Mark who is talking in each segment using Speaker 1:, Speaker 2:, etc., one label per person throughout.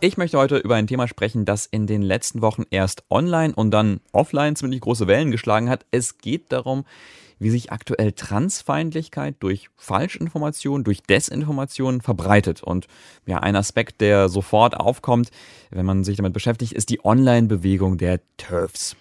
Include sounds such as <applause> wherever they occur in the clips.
Speaker 1: Ich möchte heute über ein Thema sprechen, das in den letzten Wochen erst online und dann offline ziemlich große Wellen geschlagen hat. Es geht darum, wie sich aktuell Transfeindlichkeit durch Falschinformation, durch Desinformation verbreitet. Und ja, ein Aspekt, der sofort aufkommt, wenn man sich damit beschäftigt, ist die Online-Bewegung der TERFs.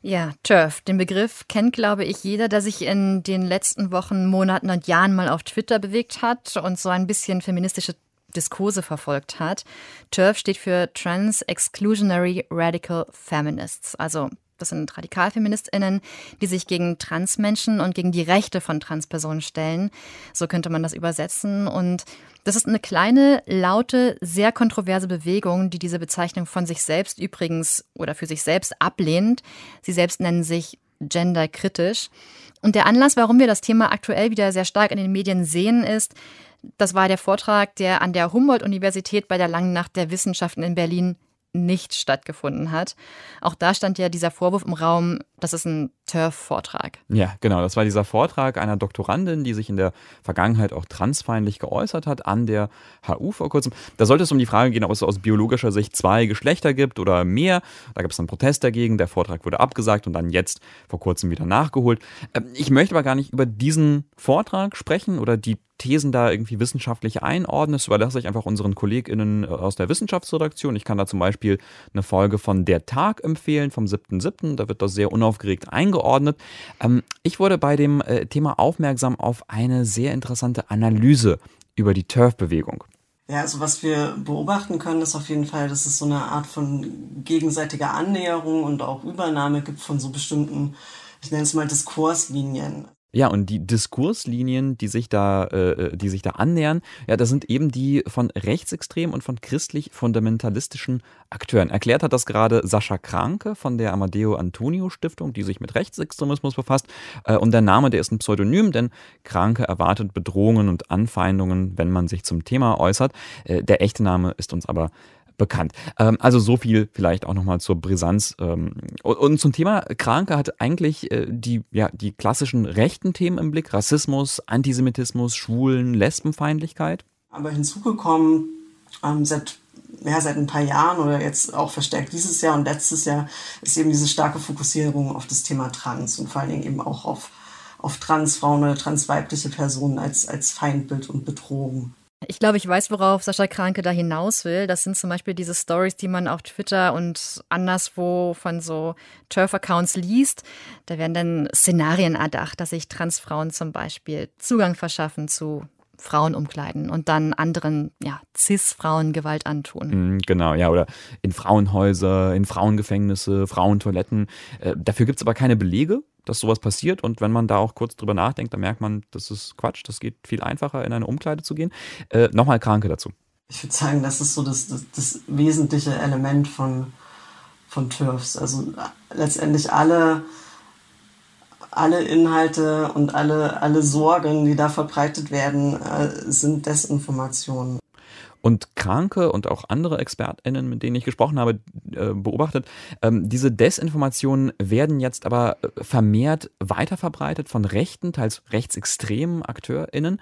Speaker 2: Ja, TERF. Den Begriff kennt, glaube ich, jeder, der sich in den letzten Wochen, Monaten und Jahren mal auf Twitter bewegt hat und so ein bisschen feministische Diskurse verfolgt hat. TERF steht für Trans Exclusionary Radical Feminists, also das sind Radikalfeministinnen, die sich gegen Transmenschen und gegen die Rechte von Transpersonen stellen. So könnte man das übersetzen. Und das ist eine kleine, laute, sehr kontroverse Bewegung, die diese Bezeichnung von sich selbst übrigens oder für sich selbst ablehnt. Sie selbst nennen sich genderkritisch. Und der Anlass, warum wir das Thema aktuell wieder sehr stark in den Medien sehen, ist, das war der Vortrag, der an der Humboldt-Universität bei der Langen Nacht der Wissenschaften in Berlin nicht stattgefunden hat. Auch da stand ja dieser Vorwurf im Raum, das ist ein TERF-Vortrag.
Speaker 1: Ja, genau. Das war dieser Vortrag einer Doktorandin, die sich in der Vergangenheit auch transfeindlich geäußert hat an der HU vor kurzem. Da sollte es um die Frage gehen, ob es aus biologischer Sicht zwei Geschlechter gibt oder mehr. Da gab es einen Protest dagegen. Der Vortrag wurde abgesagt und dann jetzt vor kurzem wieder nachgeholt. Ähm, ich möchte aber gar nicht über diesen Vortrag sprechen oder die Thesen da irgendwie wissenschaftlich einordnest, überlasse ich einfach unseren KollegInnen äh, aus der Wissenschaftsredaktion. Ich kann da zum Beispiel eine Folge von Der Tag empfehlen, vom 7.7. Da wird das sehr unaufgeregt eingeordnet. Ähm, ich wurde bei dem äh, Thema aufmerksam auf eine sehr interessante Analyse über die Turf-Bewegung.
Speaker 3: Ja, also was wir beobachten können, ist auf jeden Fall, dass es so eine Art von gegenseitiger Annäherung und auch Übernahme gibt von so bestimmten, ich nenne es mal Diskurslinien.
Speaker 1: Ja, und die Diskurslinien, die sich da, äh, äh, die sich da annähern, ja, das sind eben die von rechtsextremen und von christlich-fundamentalistischen Akteuren. Erklärt hat das gerade Sascha Kranke von der Amadeo Antonio Stiftung, die sich mit Rechtsextremismus befasst. Äh, und der Name, der ist ein Pseudonym, denn Kranke erwartet Bedrohungen und Anfeindungen, wenn man sich zum Thema äußert. Äh, der echte Name ist uns aber bekannt. Ähm, also so viel vielleicht auch nochmal zur Brisanz. Ähm, und, und, zum Thema Kranke hat eigentlich äh, die, ja, die klassischen rechten Themen im Blick. Rassismus, Antisemitismus, Schwulen, Lesbenfeindlichkeit.
Speaker 3: Aber hinzugekommen ähm, seit ja, seit ein paar Jahren oder jetzt auch verstärkt dieses Jahr und letztes Jahr ist eben diese starke Fokussierung auf das Thema Trans und vor allen Dingen eben auch auf, auf Transfrauen oder transweibliche Personen als, als Feindbild und Bedrohung.
Speaker 2: Ich glaube, ich weiß, worauf Sascha Kranke da hinaus will. Das sind zum Beispiel diese Stories, die man auf Twitter und anderswo von so Turf-Accounts liest. Da werden dann Szenarien erdacht, dass sich Transfrauen zum Beispiel Zugang verschaffen zu Frauenumkleiden und dann anderen ja, Cis-Frauen Gewalt antun.
Speaker 1: Mhm, genau, ja, oder in Frauenhäuser, in Frauengefängnisse, Frauentoiletten. Äh, dafür gibt es aber keine Belege dass sowas passiert. Und wenn man da auch kurz drüber nachdenkt, dann merkt man, das ist Quatsch, das geht viel einfacher, in eine Umkleide zu gehen. Äh, Nochmal Kranke dazu.
Speaker 3: Ich würde sagen, das ist so das, das, das wesentliche Element von, von TÜRFs. Also letztendlich alle, alle Inhalte und alle, alle Sorgen, die da verbreitet werden, äh, sind Desinformationen.
Speaker 1: Und Kranke und auch andere ExpertInnen, mit denen ich gesprochen habe, äh, beobachtet, ähm, diese Desinformationen werden jetzt aber äh, vermehrt weiterverbreitet von rechten, teils rechtsextremen AkteurInnen.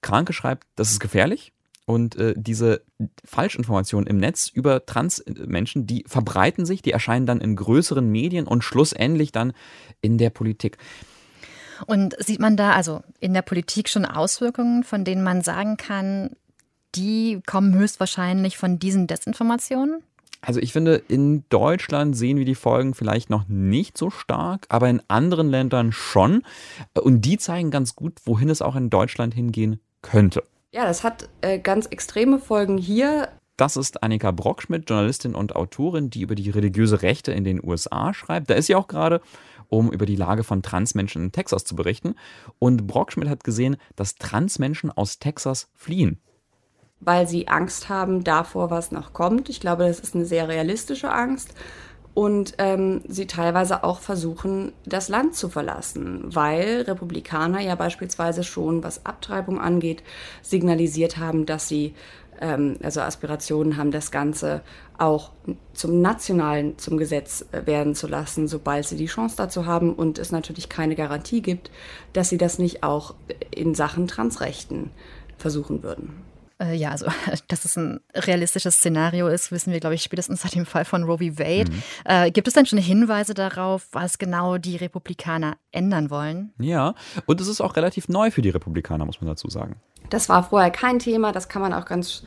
Speaker 1: Kranke schreibt, das ist gefährlich. Und äh, diese Falschinformationen im Netz über Transmenschen, die verbreiten sich, die erscheinen dann in größeren Medien und schlussendlich dann in der Politik.
Speaker 2: Und sieht man da also in der Politik schon Auswirkungen, von denen man sagen kann, die kommen höchstwahrscheinlich von diesen Desinformationen?
Speaker 1: Also ich finde, in Deutschland sehen wir die Folgen vielleicht noch nicht so stark, aber in anderen Ländern schon. Und die zeigen ganz gut, wohin es auch in Deutschland hingehen könnte.
Speaker 4: Ja, das hat äh, ganz extreme Folgen hier.
Speaker 1: Das ist Annika Brockschmidt, Journalistin und Autorin, die über die religiöse Rechte in den USA schreibt. Da ist sie auch gerade, um über die Lage von Transmenschen in Texas zu berichten. Und Brockschmidt hat gesehen, dass Transmenschen aus Texas fliehen
Speaker 4: weil sie Angst haben davor, was noch kommt. Ich glaube, das ist eine sehr realistische Angst. Und ähm, sie teilweise auch versuchen, das Land zu verlassen, weil Republikaner ja beispielsweise schon, was Abtreibung angeht, signalisiert haben, dass sie ähm, also Aspirationen haben, das Ganze auch zum nationalen, zum Gesetz äh, werden zu lassen, sobald sie die Chance dazu haben und es natürlich keine Garantie gibt, dass sie das nicht auch in Sachen Transrechten versuchen würden.
Speaker 2: Äh, ja, also <laughs> dass es ein realistisches Szenario ist, wissen wir, glaube ich, spätestens seit dem Fall von Roe v. Wade. Mhm. Äh, gibt es denn schon Hinweise darauf, was genau die Republikaner ändern wollen?
Speaker 1: Ja, und es ist auch relativ neu für die Republikaner, muss man dazu sagen.
Speaker 4: Das war vorher kein Thema, das kann man auch ganz,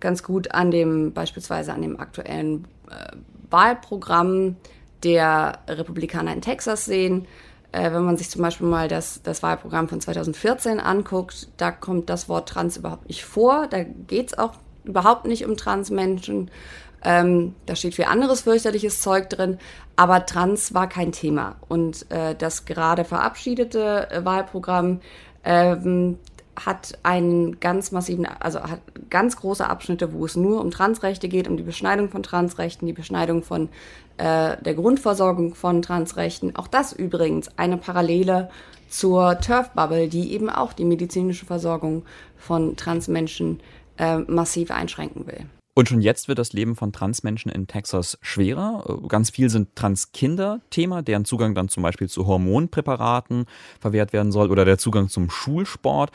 Speaker 4: ganz gut an dem, beispielsweise an dem aktuellen äh, Wahlprogramm der Republikaner in Texas sehen. Äh, wenn man sich zum Beispiel mal das, das Wahlprogramm von 2014 anguckt, da kommt das Wort Trans überhaupt nicht vor. Da geht es auch überhaupt nicht um Transmenschen. Ähm, da steht viel anderes fürchterliches Zeug drin, aber Trans war kein Thema. Und äh, das gerade verabschiedete äh, Wahlprogramm ähm, hat einen ganz massiven, also hat ganz große Abschnitte, wo es nur um Transrechte geht, um die Beschneidung von Transrechten, die Beschneidung von äh, der Grundversorgung von Transrechten. Auch das übrigens eine Parallele zur Turf-Bubble, die eben auch die medizinische Versorgung von Transmenschen äh, massiv einschränken will.
Speaker 1: Und schon jetzt wird das Leben von Transmenschen in Texas schwerer. Ganz viel sind Transkinder Thema, deren Zugang dann zum Beispiel zu Hormonpräparaten verwehrt werden soll oder der Zugang zum Schulsport.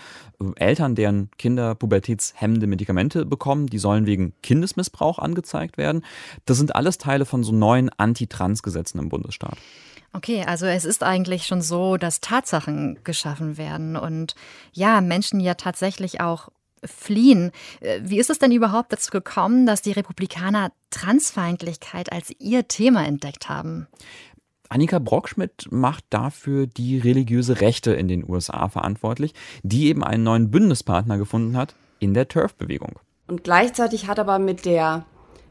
Speaker 1: Eltern, deren Kinder pubertätshemmende Medikamente bekommen, die sollen wegen Kindesmissbrauch angezeigt werden. Das sind alles Teile von so neuen Anti-Trans-Gesetzen im Bundesstaat.
Speaker 2: Okay, also es ist eigentlich schon so, dass Tatsachen geschaffen werden und ja, Menschen ja tatsächlich auch fliehen. Äh, wie ist es denn überhaupt dazu gekommen, dass die Republikaner Transfeindlichkeit als ihr Thema entdeckt haben?
Speaker 1: Annika Brockschmidt macht dafür die religiöse Rechte in den USA verantwortlich, die eben einen neuen Bündnispartner gefunden hat in der Turf-Bewegung.
Speaker 4: Und gleichzeitig hat aber mit der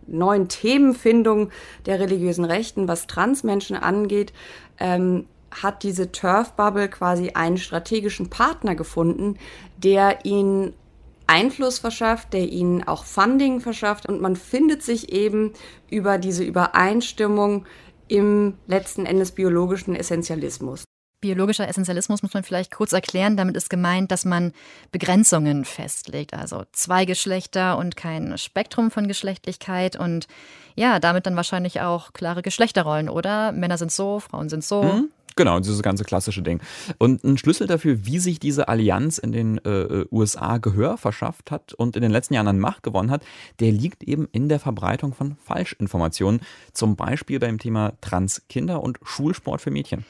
Speaker 4: neuen Themenfindung der religiösen Rechten, was Transmenschen angeht, ähm, hat diese Turf-Bubble quasi einen strategischen Partner gefunden, der ihnen Einfluss verschafft, der ihnen auch Funding verschafft und man findet sich eben über diese Übereinstimmung im letzten Endes biologischen Essentialismus.
Speaker 2: Biologischer Essentialismus muss man vielleicht kurz erklären. Damit ist gemeint, dass man Begrenzungen festlegt, also zwei Geschlechter und kein Spektrum von Geschlechtlichkeit und ja, damit dann wahrscheinlich auch klare Geschlechterrollen, oder? Männer sind so, Frauen sind so. Mhm.
Speaker 1: Genau, dieses ganze klassische Ding. Und ein Schlüssel dafür, wie sich diese Allianz in den äh, USA Gehör verschafft hat und in den letzten Jahren an Macht gewonnen hat, der liegt eben in der Verbreitung von Falschinformationen. Zum Beispiel beim Thema Transkinder und Schulsport für Mädchen.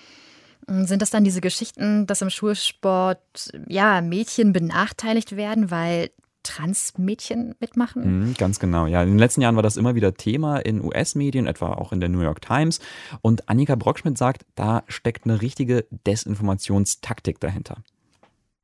Speaker 2: Sind das dann diese Geschichten, dass im Schulsport ja Mädchen benachteiligt werden, weil Transmädchen mitmachen?
Speaker 1: Mhm, ganz genau, ja. In den letzten Jahren war das immer wieder Thema in US-Medien, etwa auch in der New York Times. Und Annika Brockschmidt sagt, da steckt eine richtige Desinformationstaktik dahinter.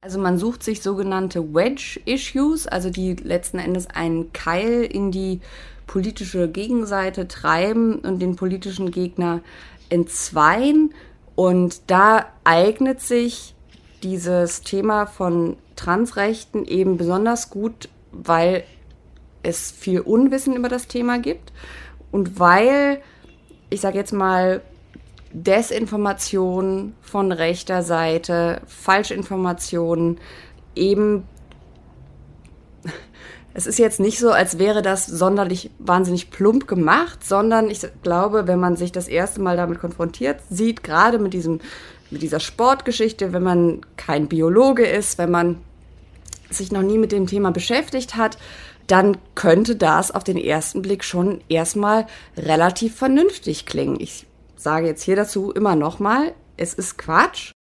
Speaker 4: Also man sucht sich sogenannte Wedge-Issues, also die letzten Endes einen Keil in die politische Gegenseite treiben und den politischen Gegner entzweien. Und da eignet sich dieses Thema von Transrechten eben besonders gut, weil es viel Unwissen über das Thema gibt und weil, ich sage jetzt mal, Desinformation von rechter Seite, Falschinformationen eben es ist jetzt nicht so, als wäre das sonderlich wahnsinnig plump gemacht, sondern ich glaube, wenn man sich das erste Mal damit konfrontiert sieht, gerade mit diesem mit dieser Sportgeschichte, wenn man kein Biologe ist, wenn man sich noch nie mit dem Thema beschäftigt hat, dann könnte das auf den ersten Blick schon erstmal relativ vernünftig klingen. Ich sage jetzt hier dazu immer nochmal, es ist Quatsch.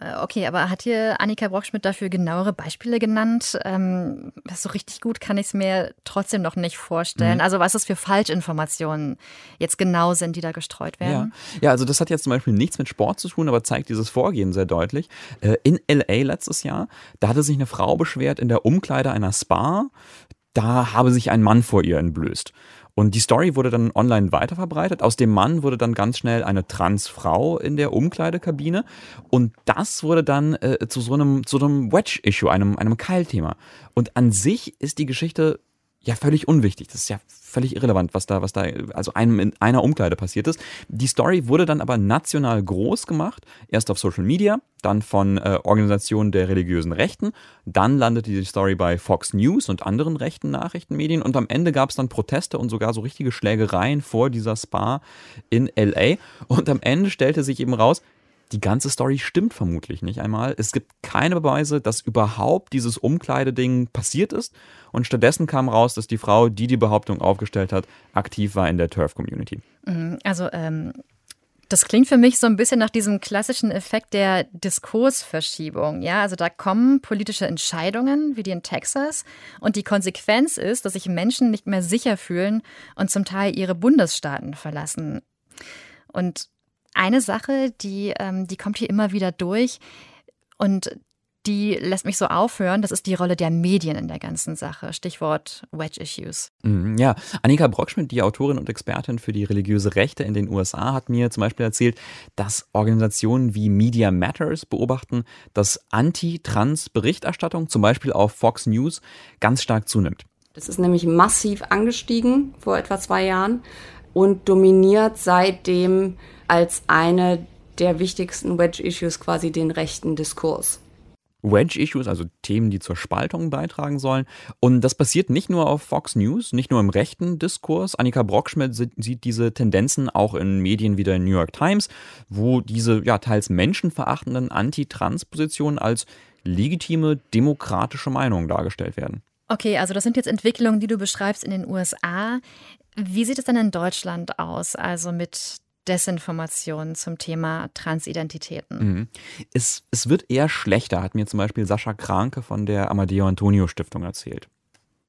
Speaker 2: Äh, okay, aber hat hier Annika Brockschmidt dafür genauere Beispiele genannt? Ähm, so richtig gut kann ich es mir trotzdem noch nicht vorstellen. Mhm. Also was es für Falschinformationen jetzt genau sind, die da gestreut werden?
Speaker 1: Ja. ja, also das hat jetzt zum Beispiel nichts mit Sport zu tun, aber zeigt dieses Vorgehen sehr deutlich. Äh, in LA letztes Jahr, da hatte sich eine Frau beschwert in der Umkleide einer Spa, da habe sich ein Mann vor ihr entblößt. Und die Story wurde dann online weiterverbreitet. Aus dem Mann wurde dann ganz schnell eine Transfrau in der Umkleidekabine. Und das wurde dann äh, zu so einem, zu einem Wedge-Issue, einem, einem Keilthema. Und an sich ist die Geschichte ja völlig unwichtig. Das ist ja völlig irrelevant, was da, was da, also einem in einer Umkleide passiert ist. Die Story wurde dann aber national groß gemacht. Erst auf Social Media, dann von äh, Organisationen der religiösen Rechten. Dann landete die Story bei Fox News und anderen rechten Nachrichtenmedien. Und am Ende gab es dann Proteste und sogar so richtige Schlägereien vor dieser Spa in LA. Und am Ende stellte sich eben raus, die ganze Story stimmt vermutlich nicht einmal. Es gibt keine Beweise, dass überhaupt dieses Umkleideding passiert ist. Und stattdessen kam raus, dass die Frau, die die Behauptung aufgestellt hat, aktiv war in der Turf-Community.
Speaker 2: Mhm, also ähm, das klingt für mich so ein bisschen nach diesem klassischen Effekt der Diskursverschiebung. Ja, also da kommen politische Entscheidungen, wie die in Texas, und die Konsequenz ist, dass sich Menschen nicht mehr sicher fühlen und zum Teil ihre Bundesstaaten verlassen. Und eine Sache, die, ähm, die kommt hier immer wieder durch. Und die lässt mich so aufhören. Das ist die Rolle der Medien in der ganzen Sache. Stichwort Wedge Issues.
Speaker 1: Mhm, ja, Annika Brockschmidt, die Autorin und Expertin für die religiöse Rechte in den USA, hat mir zum Beispiel erzählt, dass Organisationen wie Media Matters beobachten, dass Anti-Trans-Berichterstattung, zum Beispiel auf Fox News, ganz stark zunimmt.
Speaker 4: Das ist nämlich massiv angestiegen vor etwa zwei Jahren und dominiert seitdem als eine der wichtigsten Wedge-Issues quasi den rechten Diskurs.
Speaker 1: Wedge-Issues, also Themen, die zur Spaltung beitragen sollen. Und das passiert nicht nur auf Fox News, nicht nur im rechten Diskurs. Annika Brockschmidt sieht diese Tendenzen auch in Medien wie der New York Times, wo diese ja teils menschenverachtenden Anti-Trans-Positionen als legitime demokratische Meinungen dargestellt werden.
Speaker 2: Okay, also das sind jetzt Entwicklungen, die du beschreibst in den USA. Wie sieht es dann in Deutschland aus, also mit Desinformationen zum Thema Transidentitäten.
Speaker 1: Mhm. Es, es wird eher schlechter, hat mir zum Beispiel Sascha Kranke von der Amadeo Antonio Stiftung erzählt.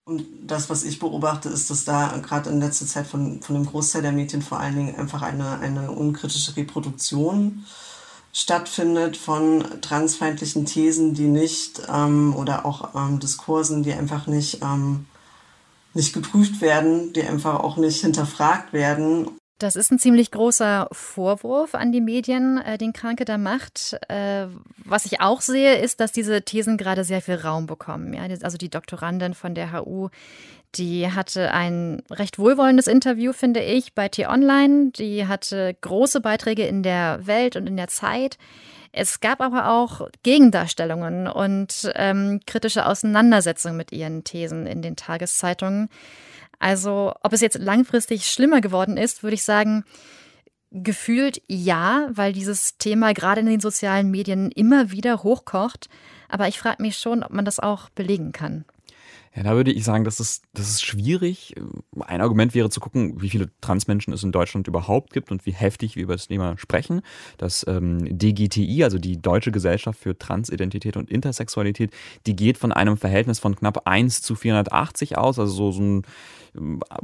Speaker 3: Und das, was ich beobachte, ist, dass da gerade in letzter Zeit von, von dem Großteil der Medien vor allen Dingen einfach eine, eine unkritische Reproduktion stattfindet von transfeindlichen Thesen, die nicht ähm, oder auch ähm, Diskursen, die einfach nicht, ähm, nicht geprüft werden, die einfach auch nicht hinterfragt werden
Speaker 2: das ist ein ziemlich großer Vorwurf an die Medien, äh, den Kranke da macht. Äh, was ich auch sehe, ist, dass diese Thesen gerade sehr viel Raum bekommen. Ja? Also die Doktorandin von der HU, die hatte ein recht wohlwollendes Interview, finde ich, bei T-Online. Die hatte große Beiträge in der Welt und in der Zeit. Es gab aber auch Gegendarstellungen und ähm, kritische Auseinandersetzungen mit ihren Thesen in den Tageszeitungen. Also ob es jetzt langfristig schlimmer geworden ist, würde ich sagen, gefühlt ja, weil dieses Thema gerade in den sozialen Medien immer wieder hochkocht. Aber ich frage mich schon, ob man das auch belegen kann.
Speaker 1: Ja, da würde ich sagen, das ist, das ist schwierig. Ein Argument wäre zu gucken, wie viele Transmenschen es in Deutschland überhaupt gibt und wie heftig wir über das Thema sprechen. Das ähm, DGTI, also die Deutsche Gesellschaft für Transidentität und Intersexualität, die geht von einem Verhältnis von knapp 1 zu 480 aus, also so, so ein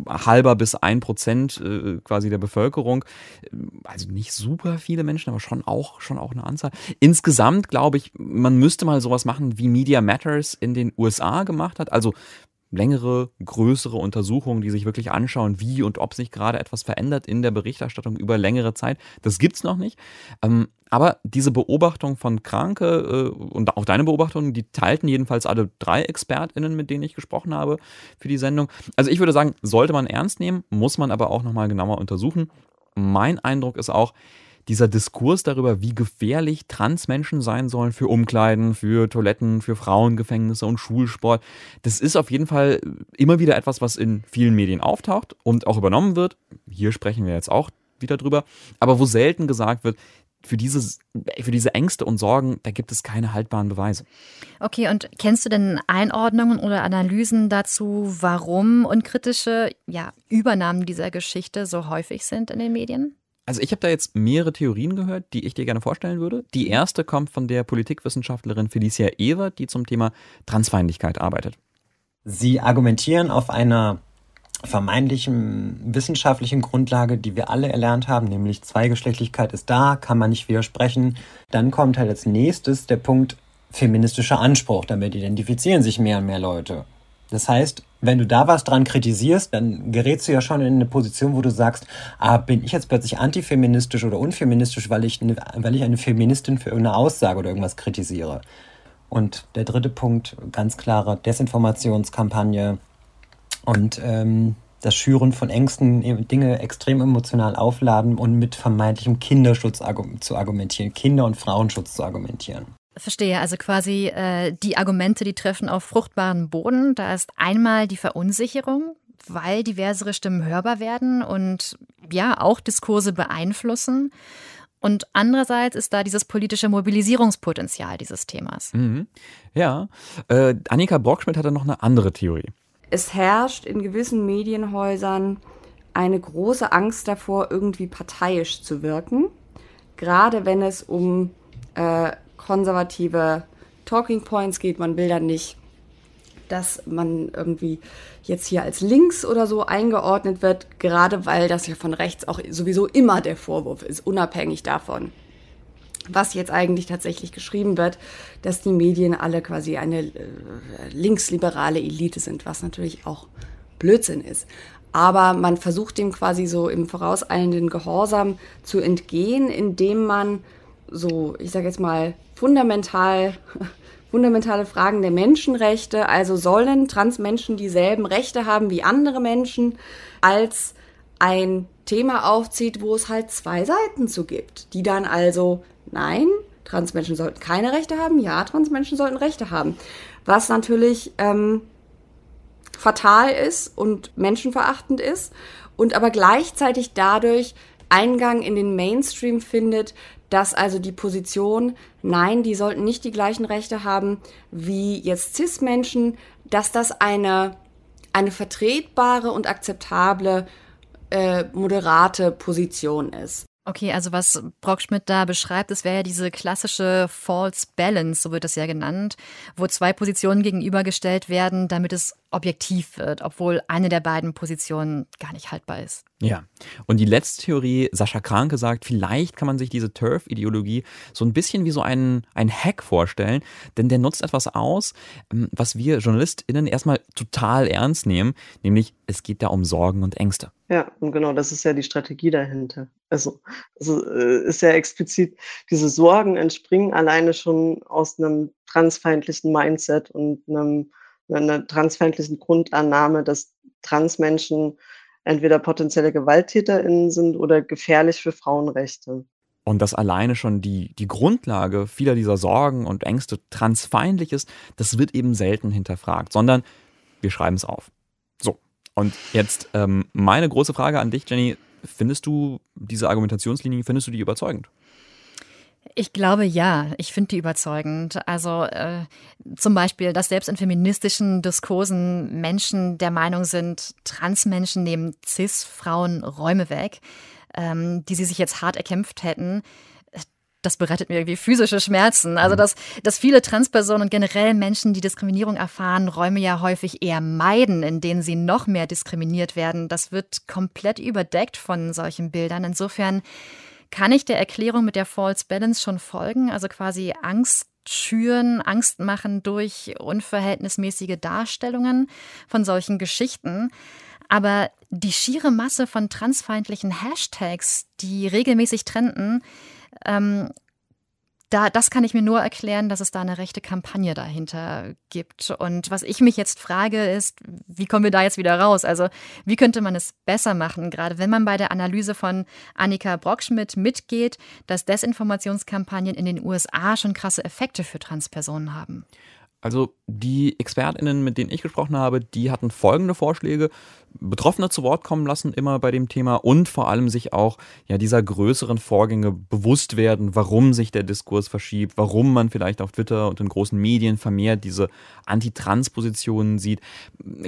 Speaker 1: halber bis ein Prozent äh, quasi der Bevölkerung. Also nicht super viele Menschen, aber schon auch, schon auch eine Anzahl. Insgesamt glaube ich, man müsste mal sowas machen, wie Media Matters in den USA gemacht hat. Also längere, größere Untersuchungen, die sich wirklich anschauen, wie und ob sich gerade etwas verändert in der Berichterstattung über längere Zeit. Das gibt es noch nicht. Ähm, aber diese Beobachtung von Kranke äh, und auch deine Beobachtungen, die teilten jedenfalls alle drei ExpertInnen, mit denen ich gesprochen habe für die Sendung. Also ich würde sagen, sollte man ernst nehmen, muss man aber auch nochmal genauer untersuchen. Mein Eindruck ist auch, dieser Diskurs darüber, wie gefährlich Transmenschen sein sollen für Umkleiden, für Toiletten, für Frauengefängnisse und Schulsport, das ist auf jeden Fall immer wieder etwas, was in vielen Medien auftaucht und auch übernommen wird. Hier sprechen wir jetzt auch wieder drüber, aber wo selten gesagt wird, für diese, für diese Ängste und Sorgen, da gibt es keine haltbaren Beweise.
Speaker 2: Okay, und kennst du denn Einordnungen oder Analysen dazu, warum unkritische ja, Übernahmen dieser Geschichte so häufig sind in den Medien?
Speaker 1: Also ich habe da jetzt mehrere Theorien gehört, die ich dir gerne vorstellen würde. Die erste kommt von der Politikwissenschaftlerin Felicia Ewert, die zum Thema Transfeindlichkeit arbeitet.
Speaker 5: Sie argumentieren auf einer vermeintlichen wissenschaftlichen Grundlage, die wir alle erlernt haben, nämlich Zweigeschlechtlichkeit ist da, kann man nicht widersprechen. Dann kommt halt als nächstes der Punkt feministischer Anspruch. Damit identifizieren sich mehr und mehr Leute. Das heißt, wenn du da was dran kritisierst, dann gerätst du ja schon in eine Position, wo du sagst, ah, bin ich jetzt plötzlich antifeministisch oder unfeministisch, weil ich eine, weil ich eine Feministin für irgendeine Aussage oder irgendwas kritisiere. Und der dritte Punkt, ganz klare Desinformationskampagne und ähm, das Schüren von Ängsten, Dinge extrem emotional aufladen und mit vermeintlichem Kinderschutz zu argumentieren, Kinder- und Frauenschutz zu argumentieren.
Speaker 2: Verstehe, also quasi äh, die Argumente, die treffen auf fruchtbaren Boden. Da ist einmal die Verunsicherung, weil diversere Stimmen hörbar werden und ja auch Diskurse beeinflussen. Und andererseits ist da dieses politische Mobilisierungspotenzial dieses Themas.
Speaker 1: Mhm. Ja, äh, Annika Brockschmidt hatte noch eine andere Theorie.
Speaker 4: Es herrscht in gewissen Medienhäusern eine große Angst davor, irgendwie parteiisch zu wirken, gerade wenn es um äh, konservative Talking Points geht. Man will dann nicht, dass man irgendwie jetzt hier als links oder so eingeordnet wird, gerade weil das ja von rechts auch sowieso immer der Vorwurf ist, unabhängig davon, was jetzt eigentlich tatsächlich geschrieben wird, dass die Medien alle quasi eine äh, linksliberale Elite sind, was natürlich auch Blödsinn ist aber man versucht dem quasi so im vorauseilenden Gehorsam zu entgehen, indem man so, ich sage jetzt mal, fundamental, <laughs> fundamentale Fragen der Menschenrechte, also sollen Transmenschen dieselben Rechte haben wie andere Menschen, als ein Thema aufzieht, wo es halt zwei Seiten zu gibt, die dann also, nein, Transmenschen sollten keine Rechte haben, ja, Transmenschen sollten Rechte haben. Was natürlich ähm, fatal ist und menschenverachtend ist und aber gleichzeitig dadurch Eingang in den Mainstream findet, dass also die Position, nein, die sollten nicht die gleichen Rechte haben wie jetzt CIS-Menschen, dass das eine, eine vertretbare und akzeptable, äh, moderate Position ist.
Speaker 2: Okay, also was Brockschmidt da beschreibt, das wäre ja diese klassische False Balance, so wird das ja genannt, wo zwei Positionen gegenübergestellt werden, damit es objektiv wird, obwohl eine der beiden Positionen gar nicht haltbar ist.
Speaker 1: Ja, und die letzte Theorie, Sascha Kranke sagt, vielleicht kann man sich diese Turf-Ideologie so ein bisschen wie so einen, einen Hack vorstellen, denn der nutzt etwas aus, ähm, was wir JournalistInnen erstmal total ernst nehmen, nämlich es geht da um Sorgen und Ängste.
Speaker 3: Ja, und genau, das ist ja die Strategie dahinter. Also, also äh, ist ja explizit, diese Sorgen entspringen alleine schon aus einem transfeindlichen Mindset und einem, einer transfeindlichen Grundannahme, dass Transmenschen entweder potenzielle GewalttäterInnen sind oder gefährlich für Frauenrechte.
Speaker 1: Und dass alleine schon die, die Grundlage vieler dieser Sorgen und Ängste transfeindlich ist, das wird eben selten hinterfragt, sondern wir schreiben es auf. So, und jetzt ähm, meine große Frage an dich, Jenny. Findest du diese Argumentationslinie, findest du die überzeugend?
Speaker 2: Ich glaube ja, ich finde die überzeugend. Also äh, zum Beispiel, dass selbst in feministischen Diskursen Menschen der Meinung sind, Transmenschen nehmen CIS-Frauen Räume weg, ähm, die sie sich jetzt hart erkämpft hätten. Das bereitet mir irgendwie physische Schmerzen. Also, mhm. dass, dass viele Transpersonen und generell Menschen, die Diskriminierung erfahren, Räume ja häufig eher meiden, in denen sie noch mehr diskriminiert werden, das wird komplett überdeckt von solchen Bildern. Insofern kann ich der Erklärung mit der False Balance schon folgen? Also quasi Angst schüren, Angst machen durch unverhältnismäßige Darstellungen von solchen Geschichten. Aber die schiere Masse von transfeindlichen Hashtags, die regelmäßig trenden, ähm, da, das kann ich mir nur erklären, dass es da eine rechte Kampagne dahinter gibt. Und was ich mich jetzt frage, ist, wie kommen wir da jetzt wieder raus? Also, wie könnte man es besser machen, gerade wenn man bei der Analyse von Annika Brockschmidt mitgeht, dass Desinformationskampagnen in den USA schon krasse Effekte für Transpersonen haben?
Speaker 1: Also die ExpertInnen, mit denen ich gesprochen habe, die hatten folgende Vorschläge. Betroffene zu Wort kommen lassen, immer bei dem Thema und vor allem sich auch ja, dieser größeren Vorgänge bewusst werden, warum sich der Diskurs verschiebt, warum man vielleicht auf Twitter und in großen Medien vermehrt diese Anti-Trans-Positionen sieht.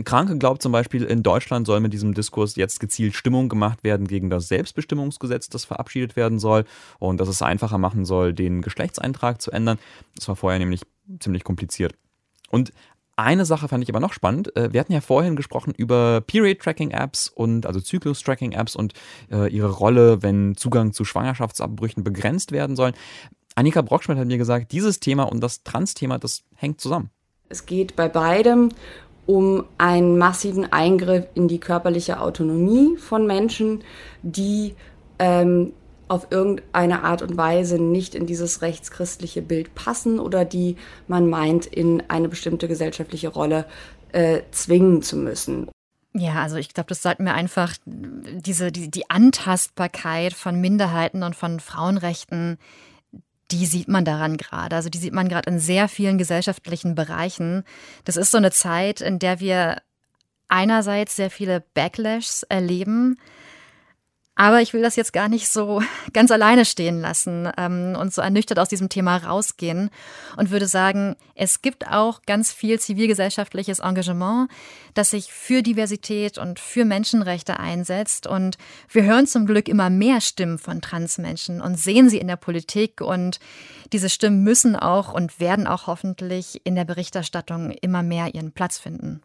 Speaker 1: Kranke glaubt zum Beispiel, in Deutschland soll mit diesem Diskurs jetzt gezielt Stimmung gemacht werden gegen das Selbstbestimmungsgesetz, das verabschiedet werden soll und dass es einfacher machen soll, den Geschlechtseintrag zu ändern. Das war vorher nämlich ziemlich kompliziert. Und eine Sache fand ich aber noch spannend. Äh, wir hatten ja vorhin gesprochen über Period-Tracking-Apps und also Zyklus-Tracking-Apps und äh, ihre Rolle, wenn Zugang zu Schwangerschaftsabbrüchen begrenzt werden sollen. Annika Brockschmidt hat mir gesagt, dieses Thema und das Trans-Thema, das hängt zusammen.
Speaker 4: Es geht bei beidem um einen massiven Eingriff in die körperliche Autonomie von Menschen, die ähm, auf irgendeine Art und Weise nicht in dieses rechtschristliche Bild passen oder die man meint, in eine bestimmte gesellschaftliche Rolle äh, zwingen zu müssen.
Speaker 2: Ja, also ich glaube, das sollten wir einfach diese die, die Antastbarkeit von Minderheiten und von Frauenrechten, die sieht man daran gerade. Also die sieht man gerade in sehr vielen gesellschaftlichen Bereichen. Das ist so eine Zeit, in der wir einerseits sehr viele Backlashs erleben, Aber ich will das jetzt gar nicht so <laughs> ganz alleine stehen lassen ähm, und so ernüchtert aus diesem Thema rausgehen und würde sagen, es gibt auch ganz viel zivilgesellschaftliches Engagement, das sich für Diversität und für Menschenrechte einsetzt. Und wir hören zum Glück immer mehr Stimmen von Transmenschen und sehen sie in der Politik. Und diese Stimmen müssen auch und werden auch hoffentlich in der Berichterstattung immer mehr ihren Platz finden.